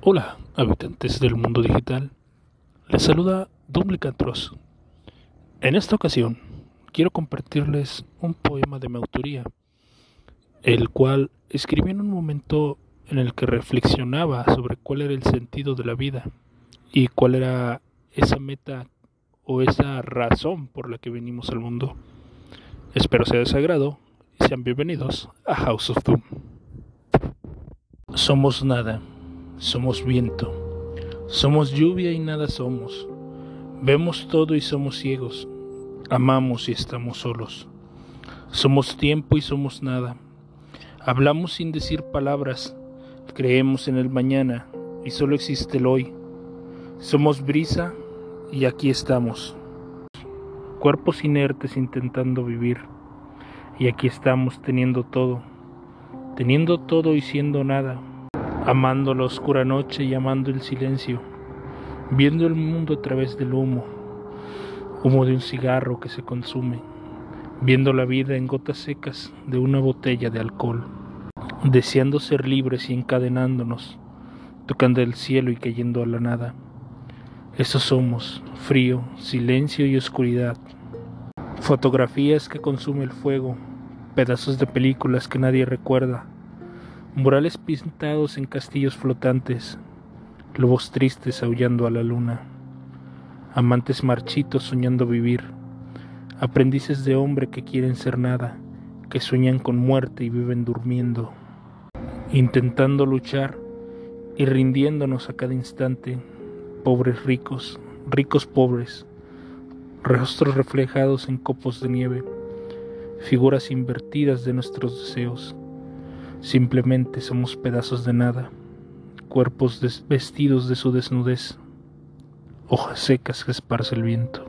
Hola, habitantes del mundo digital. Les saluda Dumblicatros. En esta ocasión, quiero compartirles un poema de mi autoría, el cual escribí en un momento en el que reflexionaba sobre cuál era el sentido de la vida y cuál era esa meta o esa razón por la que venimos al mundo. Espero sea de su agrado y sean bienvenidos a House of Doom. Somos nada somos viento, somos lluvia y nada somos, vemos todo y somos ciegos, amamos y estamos solos, somos tiempo y somos nada, hablamos sin decir palabras, creemos en el mañana y solo existe el hoy, somos brisa y aquí estamos, cuerpos inertes intentando vivir, y aquí estamos teniendo todo, teniendo todo y siendo nada amando la oscura noche y amando el silencio, viendo el mundo a través del humo, humo de un cigarro que se consume, viendo la vida en gotas secas de una botella de alcohol, deseando ser libres y encadenándonos, tocando el cielo y cayendo a la nada. Eso somos, frío, silencio y oscuridad. Fotografías que consume el fuego, pedazos de películas que nadie recuerda murales pintados en castillos flotantes, lobos tristes aullando a la luna, amantes marchitos soñando vivir, aprendices de hombre que quieren ser nada, que sueñan con muerte y viven durmiendo, intentando luchar y rindiéndonos a cada instante, pobres ricos, ricos pobres, rostros reflejados en copos de nieve, figuras invertidas de nuestros deseos Simplemente somos pedazos de nada, cuerpos vestidos de su desnudez, hojas secas que esparce el viento.